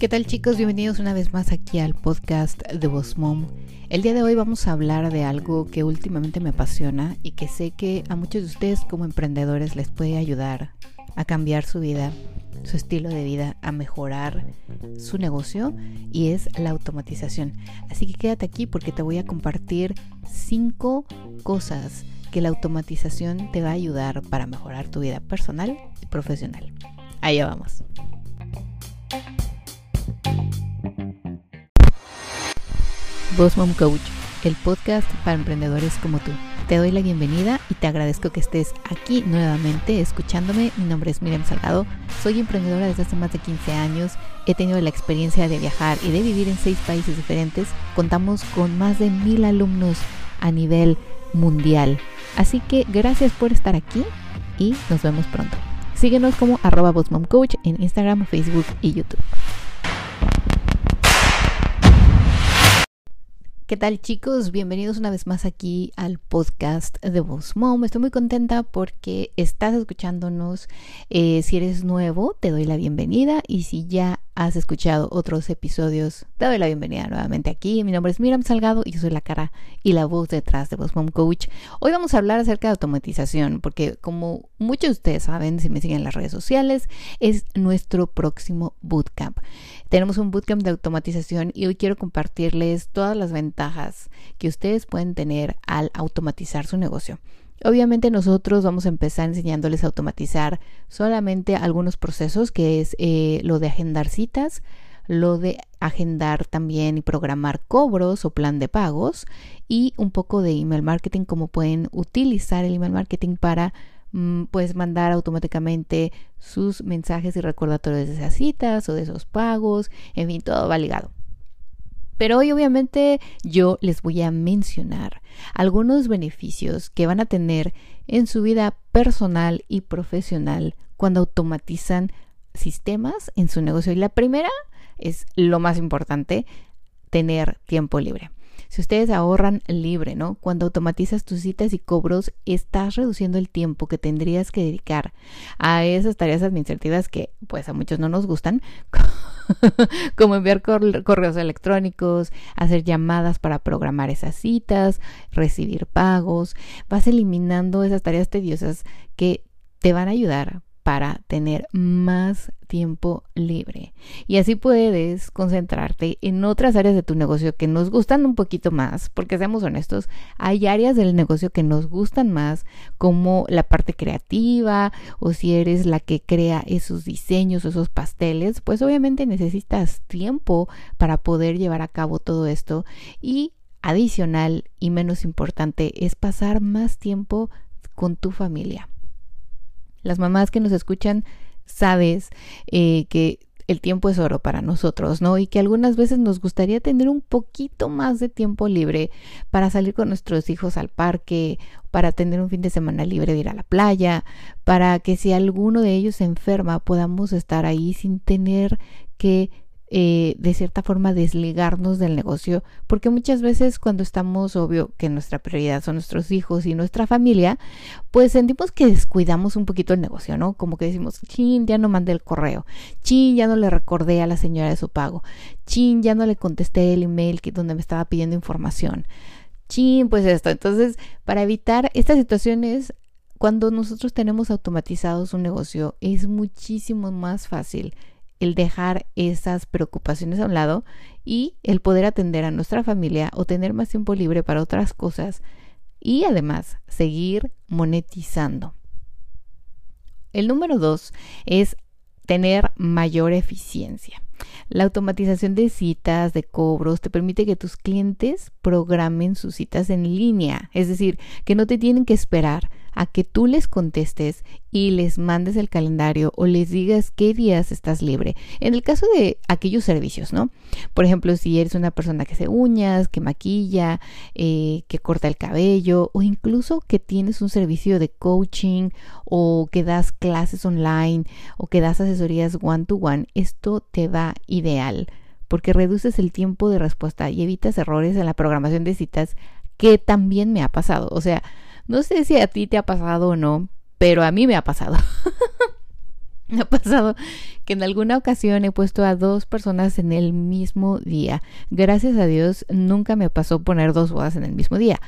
¿Qué tal chicos? Bienvenidos una vez más aquí al podcast de Boss Mom. El día de hoy vamos a hablar de algo que últimamente me apasiona y que sé que a muchos de ustedes como emprendedores les puede ayudar a cambiar su vida, su estilo de vida, a mejorar su negocio y es la automatización. Así que quédate aquí porque te voy a compartir cinco cosas que la automatización te va a ayudar para mejorar tu vida personal y profesional. Allá vamos. Boss Mom Coach, el podcast para emprendedores como tú. Te doy la bienvenida y te agradezco que estés aquí nuevamente escuchándome. Mi nombre es Miriam Salgado, soy emprendedora desde hace más de 15 años. He tenido la experiencia de viajar y de vivir en seis países diferentes. Contamos con más de mil alumnos a nivel mundial. Así que gracias por estar aquí y nos vemos pronto. Síguenos como arroba Coach en Instagram, Facebook y YouTube. ¿Qué tal chicos? Bienvenidos una vez más aquí al podcast de Voz Mom. Estoy muy contenta porque estás escuchándonos. Eh, si eres nuevo, te doy la bienvenida y si ya has escuchado otros episodios, te doy la bienvenida nuevamente aquí. Mi nombre es Miriam Salgado y yo soy la cara y la voz detrás de Voz Mom Coach. Hoy vamos a hablar acerca de automatización porque como muchos de ustedes saben, si me siguen en las redes sociales, es nuestro próximo bootcamp. Tenemos un bootcamp de automatización y hoy quiero compartirles todas las ventajas que ustedes pueden tener al automatizar su negocio. Obviamente nosotros vamos a empezar enseñándoles a automatizar solamente algunos procesos, que es eh, lo de agendar citas, lo de agendar también y programar cobros o plan de pagos y un poco de email marketing, cómo pueden utilizar el email marketing para Mm, puedes mandar automáticamente sus mensajes y recordatorios de esas citas o de esos pagos, en fin, todo va ligado. Pero hoy obviamente yo les voy a mencionar algunos beneficios que van a tener en su vida personal y profesional cuando automatizan sistemas en su negocio. Y la primera es lo más importante, tener tiempo libre. Si ustedes ahorran libre, ¿no? Cuando automatizas tus citas y cobros, estás reduciendo el tiempo que tendrías que dedicar a esas tareas administrativas que pues a muchos no nos gustan, como enviar correos electrónicos, hacer llamadas para programar esas citas, recibir pagos. Vas eliminando esas tareas tediosas que te van a ayudar para tener más tiempo libre. Y así puedes concentrarte en otras áreas de tu negocio que nos gustan un poquito más, porque seamos honestos, hay áreas del negocio que nos gustan más, como la parte creativa, o si eres la que crea esos diseños, esos pasteles, pues obviamente necesitas tiempo para poder llevar a cabo todo esto. Y adicional y menos importante es pasar más tiempo con tu familia las mamás que nos escuchan, sabes eh, que el tiempo es oro para nosotros, ¿no? Y que algunas veces nos gustaría tener un poquito más de tiempo libre para salir con nuestros hijos al parque, para tener un fin de semana libre de ir a la playa, para que si alguno de ellos se enferma podamos estar ahí sin tener que eh, de cierta forma desligarnos del negocio, porque muchas veces cuando estamos, obvio que nuestra prioridad son nuestros hijos y nuestra familia, pues sentimos que descuidamos un poquito el negocio, ¿no? Como que decimos, chin, ya no mandé el correo, chin, ya no le recordé a la señora de su pago, chin, ya no le contesté el email que, donde me estaba pidiendo información, chin, pues esto. Entonces, para evitar estas situaciones, cuando nosotros tenemos automatizados un negocio, es muchísimo más fácil el dejar esas preocupaciones a un lado y el poder atender a nuestra familia o tener más tiempo libre para otras cosas y además seguir monetizando. El número dos es tener mayor eficiencia. La automatización de citas, de cobros, te permite que tus clientes programen sus citas en línea, es decir, que no te tienen que esperar a que tú les contestes y les mandes el calendario o les digas qué días estás libre. En el caso de aquellos servicios, ¿no? Por ejemplo, si eres una persona que se uñas, que maquilla, eh, que corta el cabello o incluso que tienes un servicio de coaching o que das clases online o que das asesorías one to one, esto te va ideal porque reduces el tiempo de respuesta y evitas errores en la programación de citas que también me ha pasado. O sea, no sé si a ti te ha pasado o no, pero a mí me ha pasado. Me ha pasado que en alguna ocasión he puesto a dos personas en el mismo día. Gracias a Dios nunca me pasó poner dos bodas en el mismo día,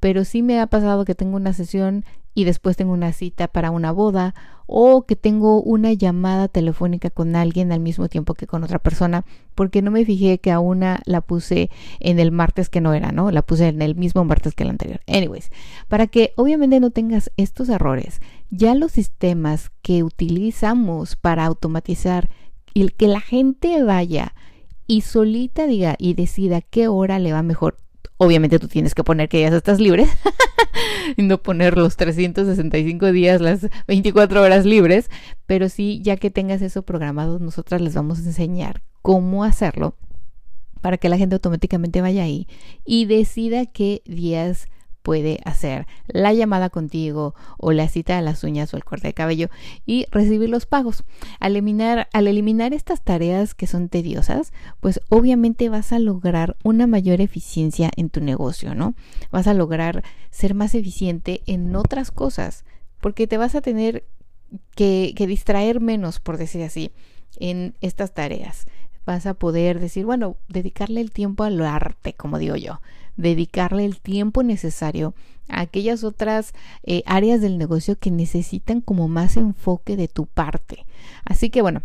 pero sí me ha pasado que tengo una sesión y después tengo una cita para una boda o que tengo una llamada telefónica con alguien al mismo tiempo que con otra persona porque no me fijé que a una la puse en el martes que no era, ¿no? La puse en el mismo martes que el anterior. Anyways, para que obviamente no tengas estos errores, ya los sistemas que utilizamos para automatizar y que la gente vaya y solita diga y decida qué hora le va mejor Obviamente tú tienes que poner que ya estás libre y no poner los 365 días, las 24 horas libres, pero sí, ya que tengas eso programado, nosotras les vamos a enseñar cómo hacerlo para que la gente automáticamente vaya ahí y decida qué días puede hacer la llamada contigo o la cita de las uñas o el corte de cabello y recibir los pagos. Al eliminar, al eliminar estas tareas que son tediosas, pues obviamente vas a lograr una mayor eficiencia en tu negocio, ¿no? Vas a lograr ser más eficiente en otras cosas, porque te vas a tener que, que distraer menos, por decir así, en estas tareas vas a poder decir, bueno, dedicarle el tiempo al arte, como digo yo, dedicarle el tiempo necesario a aquellas otras eh, áreas del negocio que necesitan como más enfoque de tu parte. Así que bueno,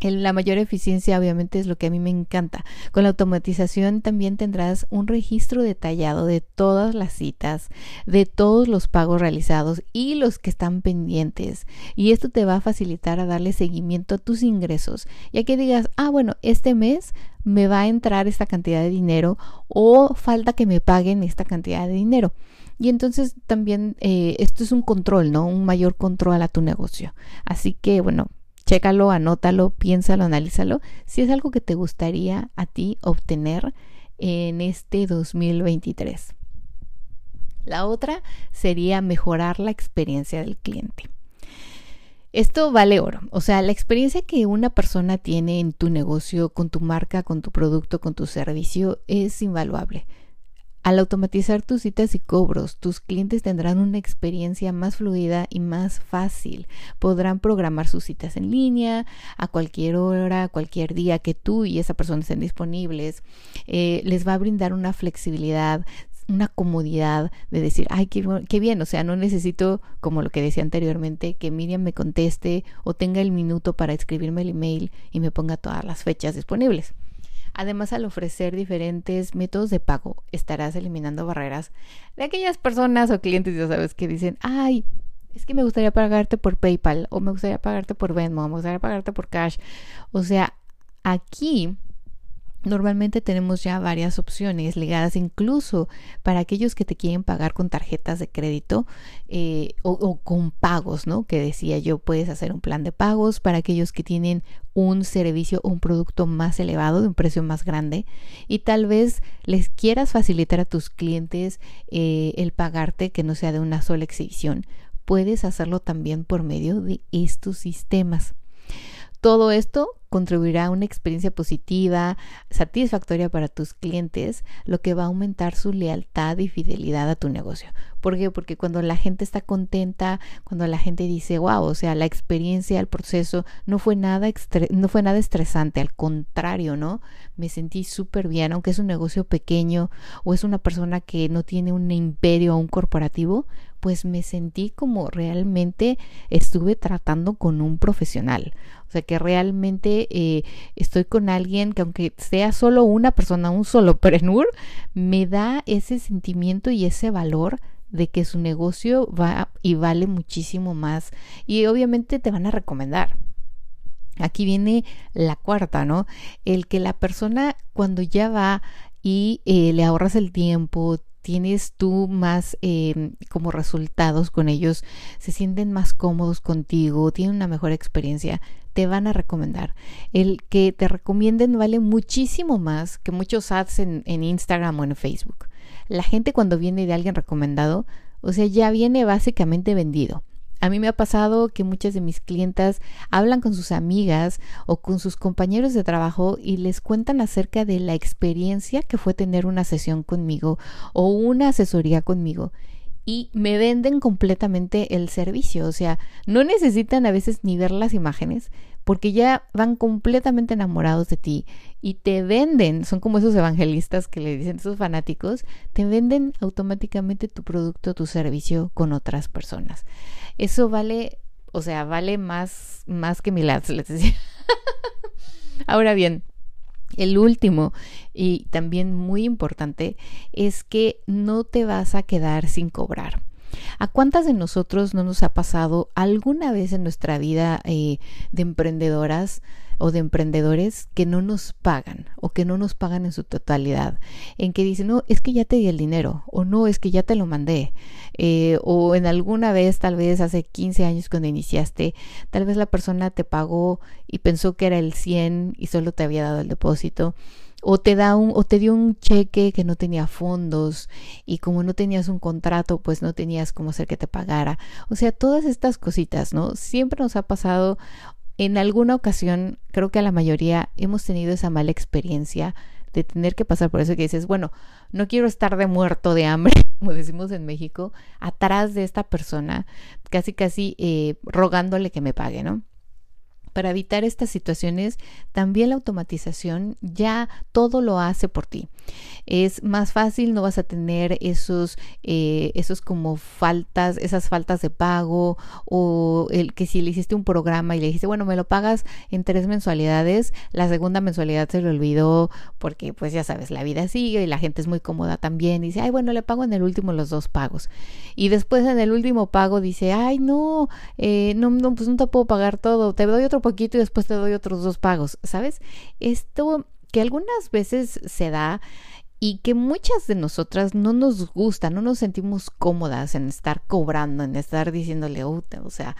la mayor eficiencia obviamente es lo que a mí me encanta. Con la automatización también tendrás un registro detallado de todas las citas, de todos los pagos realizados y los que están pendientes. Y esto te va a facilitar a darle seguimiento a tus ingresos, ya que digas, ah, bueno, este mes me va a entrar esta cantidad de dinero o falta que me paguen esta cantidad de dinero. Y entonces también eh, esto es un control, ¿no? Un mayor control a tu negocio. Así que, bueno, Chécalo, anótalo, piénsalo, analízalo. Si es algo que te gustaría a ti obtener en este 2023. La otra sería mejorar la experiencia del cliente. Esto vale oro. O sea, la experiencia que una persona tiene en tu negocio, con tu marca, con tu producto, con tu servicio, es invaluable. Al automatizar tus citas y cobros, tus clientes tendrán una experiencia más fluida y más fácil. Podrán programar sus citas en línea a cualquier hora, cualquier día que tú y esa persona estén disponibles. Eh, les va a brindar una flexibilidad, una comodidad de decir, ay, qué, qué, bien, o sea, no necesito, como lo que decía anteriormente, que Miriam me conteste o tenga el minuto para escribirme el email y me ponga todas las fechas disponibles. Además, al ofrecer diferentes métodos de pago, estarás eliminando barreras de aquellas personas o clientes, ya sabes, que dicen, ay, es que me gustaría pagarte por PayPal o me gustaría pagarte por Venmo, o me gustaría pagarte por Cash. O sea, aquí Normalmente tenemos ya varias opciones ligadas incluso para aquellos que te quieren pagar con tarjetas de crédito eh, o, con pagos, ¿no? Que decía yo, puedes hacer un plan de pagos para aquellos que tienen un servicio o un producto más elevado, de un precio más grande, y tal vez les quieras facilitar a tus clientes eh, el pagarte que no sea de una sola exhibición. Puedes hacerlo también por medio de estos sistemas. Todo esto contribuirá a una experiencia positiva, satisfactoria para tus clientes, lo que va a aumentar su lealtad y fidelidad a tu negocio. ¿Por qué? Porque cuando la gente está contenta, cuando la gente dice, wow, o sea, la experiencia, el proceso no fue nada, no fue nada estresante, al contrario, ¿no? Me sentí súper bien, aunque es un negocio pequeño o es una persona que no tiene un imperio o un corporativo, pues me sentí como realmente estuve tratando con un profesional. O sea, que realmente eh, estoy con alguien que aunque sea solo una persona, un solo prenur, me da ese sentimiento y ese valor de que su negocio va y vale muchísimo más. Y obviamente te van a recomendar. Aquí viene la cuarta, ¿no? El que la persona cuando ya va y eh, le ahorras el tiempo, tienes tú más em, como resultados con ellos, se sienten más cómodos contigo, tienen una mejor experiencia, te van a recomendar. El que te recomienden vale muchísimo más que muchos ads en, en Instagram o en Facebook. La gente cuando viene de alguien recomendado, o sea, ya viene básicamente vendido. A mí me ha pasado que muchas de mis clientas hablan con sus amigas o con sus compañeros de trabajo y les cuentan acerca de la experiencia que fue tener una sesión conmigo o una asesoría conmigo. y me venden completamente el servicio. O sea, no necesitan a veces ni ver las imágenes porque ya van completamente enamorados de ti y te venden, son como esos evangelistas que le dicen, esos fanáticos, te venden automáticamente tu producto, tu servicio con otras personas. Eso vale, o sea, vale más, más que mil ads, les decía. Ahora bien, el último y también muy importante es que no te vas a quedar sin cobrar. ¿A cuántas de nosotros no nos ha pasado alguna vez en nuestra vida eh, de emprendedoras o de emprendedores que no nos pagan o que no nos pagan en su totalidad? En que dicen, no, es que ya te di el dinero o no, es que ya te lo mandé. Eh, o en alguna vez, tal vez hace 15 años cuando iniciaste, tal vez la persona te pagó y pensó que era el 100 y solo te había dado el depósito o te da un o te dio un cheque que no tenía fondos y como no tenías un contrato, pues no tenías cómo hacer que te pagara. O sea, todas estas cositas, ¿no? Siempre nos ha pasado en alguna ocasión, creo que a la mayoría hemos tenido esa mala experiencia de tener que pasar por eso que dices, bueno, no quiero estar de muerto de hambre, como decimos en México, atrás de esta persona, casi casi eh, rogándole que me pague, ¿no? Para evitar estas situaciones, también la automatización ya todo lo hace por ti. Es más fácil, no vas a tener esos, eh, esos como faltas, esas faltas de pago o el que si le hiciste un programa y le dijiste, bueno, me lo pagas en tres mensualidades, la segunda mensualidad se le olvidó porque pues ya sabes, la vida sigue y la gente es muy cómoda también. dice, ay, bueno, le pago en el último los dos pagos. Y después en el último pago dice, ay, no, eh, no, no, pues no te puedo pagar todo, te doy otro poquito y después te doy otros dos pagos, ¿sabes? Esto que algunas veces se da y que muchas de nosotras no nos gusta, no nos sentimos cómodas en estar cobrando, en estar diciéndole, o sea,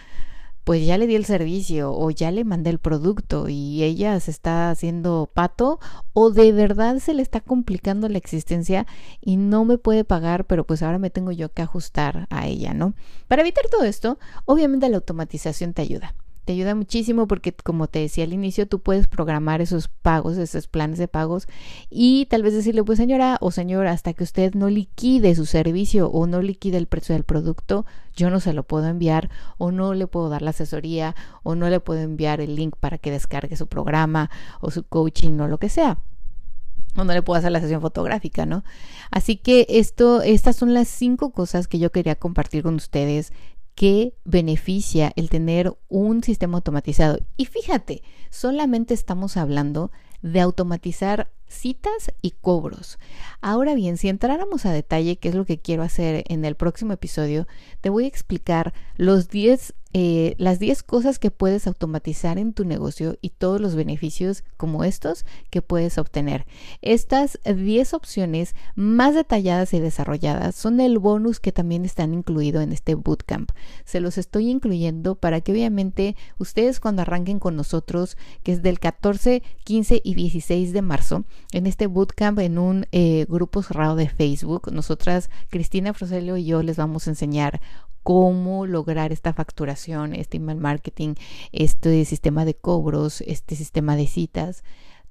pues ya le di el servicio o ya le mandé el producto y ella se está haciendo pato o de verdad se le está complicando la existencia y no me puede pagar, pero pues ahora me tengo yo que ajustar a ella, ¿no? Para evitar todo esto, obviamente la automatización te ayuda te ayuda muchísimo porque como te decía al inicio, tú puedes programar esos pagos, esos planes de pagos y tal vez decirle, pues señora o señor, hasta que usted no liquide su servicio o no liquide el precio del producto, yo no se lo puedo enviar o no le puedo dar la asesoría o no le puedo enviar el link para que descargue su programa o su coaching o lo que sea o no le puedo hacer la sesión fotográfica, ¿no? Así que esto, estas son las cinco cosas que yo quería compartir con ustedes que beneficia el tener un sistema automatizado. Y fíjate, solamente estamos hablando de automatizar citas y cobros. Ahora bien, si entráramos a detalle, qué es lo que quiero hacer en el próximo episodio, te voy a explicar los 10 eh, las 10 cosas que puedes automatizar en tu negocio y todos los beneficios como estos que puedes obtener. Estas 10 opciones más detalladas y desarrolladas son el bonus que también están incluido en este bootcamp. Se los estoy incluyendo para que obviamente ustedes cuando arranquen con nosotros, que es del 14, 15 y 16 de marzo, en este bootcamp en un eh, grupo cerrado de Facebook, nosotras, Cristina Froselio y yo les vamos a enseñar cómo lograr esta facturación, este email marketing, este sistema de cobros, este sistema de citas.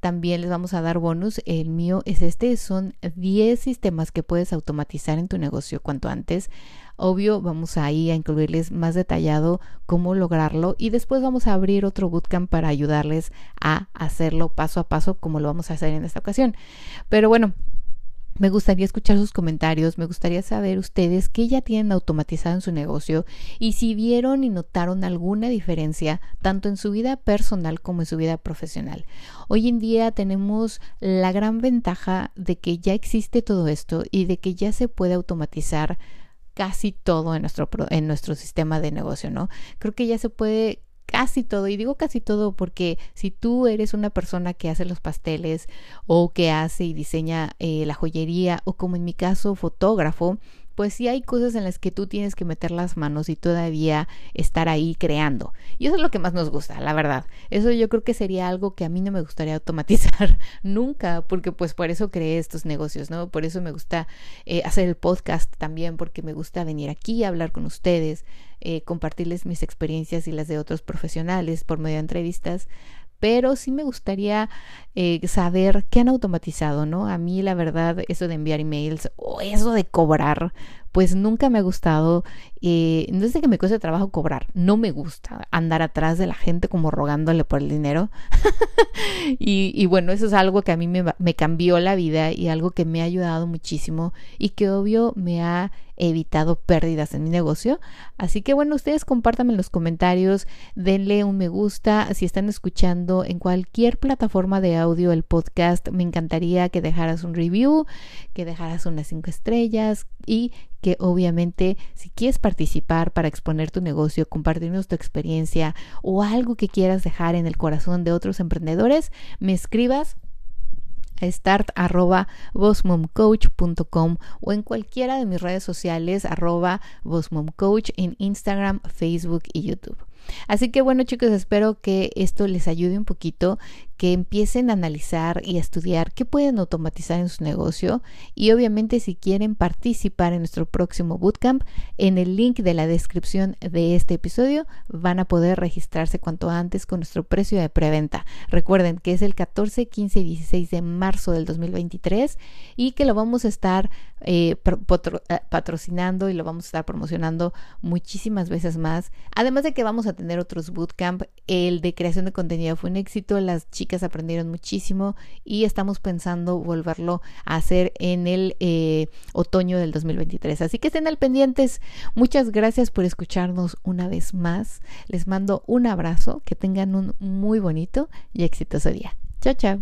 También les vamos a dar bonus. El mío es este. Son 10 sistemas que puedes automatizar en tu negocio cuanto antes. Obvio, vamos ahí a incluirles más detallado cómo lograrlo y después vamos a abrir otro bootcamp para ayudarles a hacerlo paso a paso como lo vamos a hacer en esta ocasión. Pero bueno, me gustaría escuchar sus comentarios, me gustaría saber ustedes qué ya tienen automatizado en su negocio y si vieron y notaron alguna diferencia tanto en su vida personal como en su vida profesional. Hoy en día tenemos la gran ventaja de que ya existe todo esto y de que ya se puede automatizar casi todo en nuestro, en nuestro sistema de negocio, ¿no? Creo que ya se puede casi todo, y digo casi todo porque si tú eres una persona que hace los pasteles o que hace y diseña eh, la joyería o como en mi caso fotógrafo, pues sí hay cosas en las que tú tienes que meter las manos y todavía estar ahí creando. Y eso es lo que más nos gusta, la verdad. Eso yo creo que sería algo que a mí no me gustaría automatizar nunca, porque pues por eso creé estos negocios, ¿no? Por eso me gusta eh, hacer el podcast también, porque me gusta venir aquí a hablar con ustedes, eh, compartirles mis experiencias y las de otros profesionales por medio de entrevistas pero sí me gustaría eh, saber qué han automatizado, ¿no? A mí la verdad, eso de enviar emails o eso de cobrar, pues nunca me ha gustado, eh, no es de que me cueste trabajo cobrar, no me gusta andar atrás de la gente como rogándole por el dinero. y, bueno, eso es algo que a mí me, cambió la vida y algo que me ha ayudado muchísimo y que obvio me ha evitado pérdidas en mi negocio. Así que bueno, ustedes compártanme en los comentarios, denle un me gusta si están escuchando en cualquier plataforma de audio el podcast. Me encantaría que dejaras un review, que dejaras unas cinco estrellas y que obviamente si quieres participar para exponer tu negocio, compartirnos tu experiencia o algo que quieras dejar en el corazón de otros emprendedores, me escribas start arroba o en cualquiera de mis redes sociales arroba coach en Instagram, Facebook y YouTube. Así que bueno chicos, espero que esto les ayude un poquito, que empiecen a analizar y a estudiar qué pueden automatizar en su negocio y obviamente si quieren participar en nuestro próximo bootcamp, en el link de la descripción de este episodio van a poder registrarse cuanto antes con nuestro precio de preventa. Recuerden que es el 14, 15 y 16 de marzo del 2023 y que lo vamos a estar eh, eh, patrocinando y lo vamos a estar promocionando muchísimas veces más. Además de que vamos a tener otros bootcamp, el de creación de contenido fue un éxito, las chicas aprendieron muchísimo y estamos pensando volverlo a hacer en el eh, otoño del 2023. Así que estén al pendientes. Muchas gracias por escucharnos una vez más. Les mando un abrazo, que tengan un muy bonito y exitoso día. Chao, chao.